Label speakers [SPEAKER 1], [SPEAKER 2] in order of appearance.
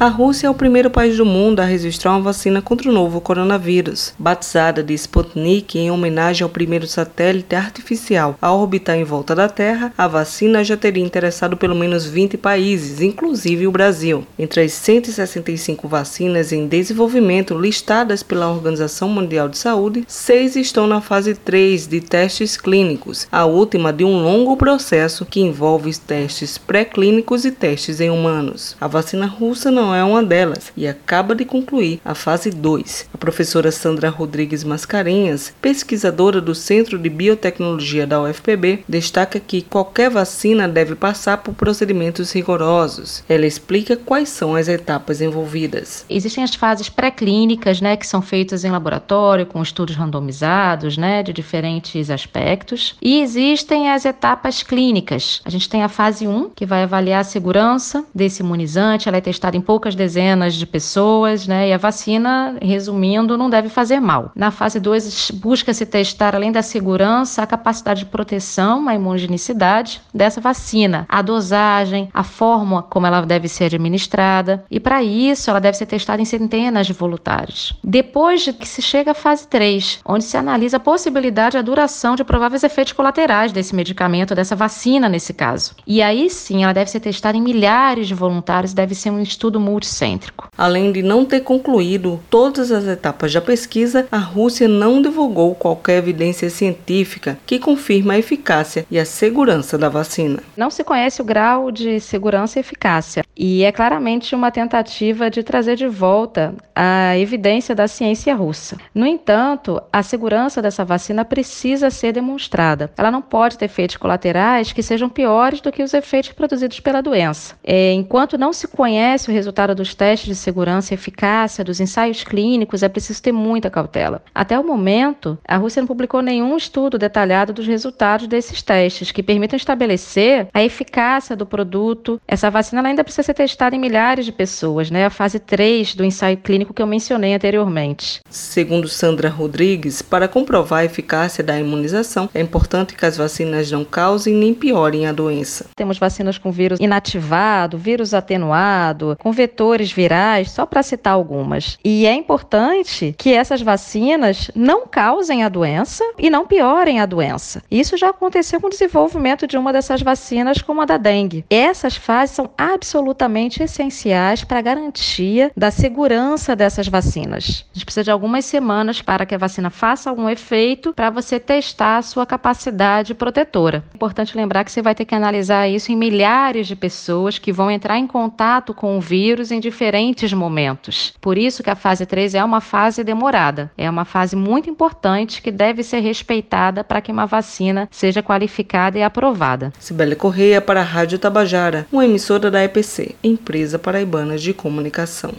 [SPEAKER 1] A Rússia é o primeiro país do mundo a registrar uma vacina contra o novo coronavírus. Batizada de Sputnik em homenagem ao primeiro satélite artificial a orbitar em volta da Terra, a vacina já teria interessado pelo menos 20 países, inclusive o Brasil. Entre as 165 vacinas em desenvolvimento listadas pela Organização Mundial de Saúde, seis estão na fase 3 de testes clínicos, a última de um longo processo que envolve testes pré-clínicos e testes em humanos. A vacina russa não não é uma delas e acaba de concluir a fase 2. A professora Sandra Rodrigues Mascarenhas, pesquisadora do Centro de Biotecnologia da UFPB, destaca que qualquer vacina deve passar por procedimentos rigorosos. Ela explica quais são as etapas envolvidas.
[SPEAKER 2] Existem as fases pré-clínicas, né, que são feitas em laboratório com estudos randomizados, né, de diferentes aspectos, e existem as etapas clínicas. A gente tem a fase 1, que vai avaliar a segurança desse imunizante, ela é testada em poucas dezenas de pessoas, né? E a vacina, resumindo, não deve fazer mal. Na fase 2, busca-se testar, além da segurança, a capacidade de proteção, a imunogenicidade dessa vacina, a dosagem, a forma como ela deve ser administrada. E para isso, ela deve ser testada em centenas de voluntários. Depois de que se chega à fase 3, onde se analisa a possibilidade e a duração de prováveis efeitos colaterais desse medicamento, dessa vacina nesse caso. E aí sim, ela deve ser testada em milhares de voluntários, deve ser um estudo multicêntrico.
[SPEAKER 1] Além de não ter concluído todas as etapas da pesquisa, a Rússia não divulgou qualquer evidência científica que confirma a eficácia e a segurança da vacina.
[SPEAKER 2] Não se conhece o grau de segurança e eficácia, e é claramente uma tentativa de trazer de volta a evidência da ciência russa. No entanto, a segurança dessa vacina precisa ser demonstrada. Ela não pode ter efeitos colaterais que sejam piores do que os efeitos produzidos pela doença. É, enquanto não se conhece o resultado resultado dos testes de segurança e eficácia dos ensaios clínicos, é preciso ter muita cautela. Até o momento, a Rússia não publicou nenhum estudo detalhado dos resultados desses testes que permitam estabelecer a eficácia do produto. Essa vacina ainda precisa ser testada em milhares de pessoas, né? A fase 3 do ensaio clínico que eu mencionei anteriormente.
[SPEAKER 1] Segundo Sandra Rodrigues, para comprovar a eficácia da imunização, é importante que as vacinas não causem nem piorem a doença.
[SPEAKER 2] Temos vacinas com vírus inativado, vírus atenuado, com vetores virais, só para citar algumas. E é importante que essas vacinas não causem a doença e não piorem a doença. Isso já aconteceu com o desenvolvimento de uma dessas vacinas, como a da dengue. Essas fases são absolutamente essenciais para a garantia da segurança dessas vacinas. A gente precisa de algumas semanas para que a vacina faça algum efeito para você testar a sua capacidade protetora. É importante lembrar que você vai ter que analisar isso em milhares de pessoas que vão entrar em contato com o vírus vírus em diferentes momentos. Por isso que a fase 3 é uma fase demorada, é uma fase muito importante que deve ser respeitada para que uma vacina seja qualificada e aprovada.
[SPEAKER 1] Sibeli Correia para a Rádio Tabajara, uma emissora da EPC, Empresa Paraibana de Comunicação.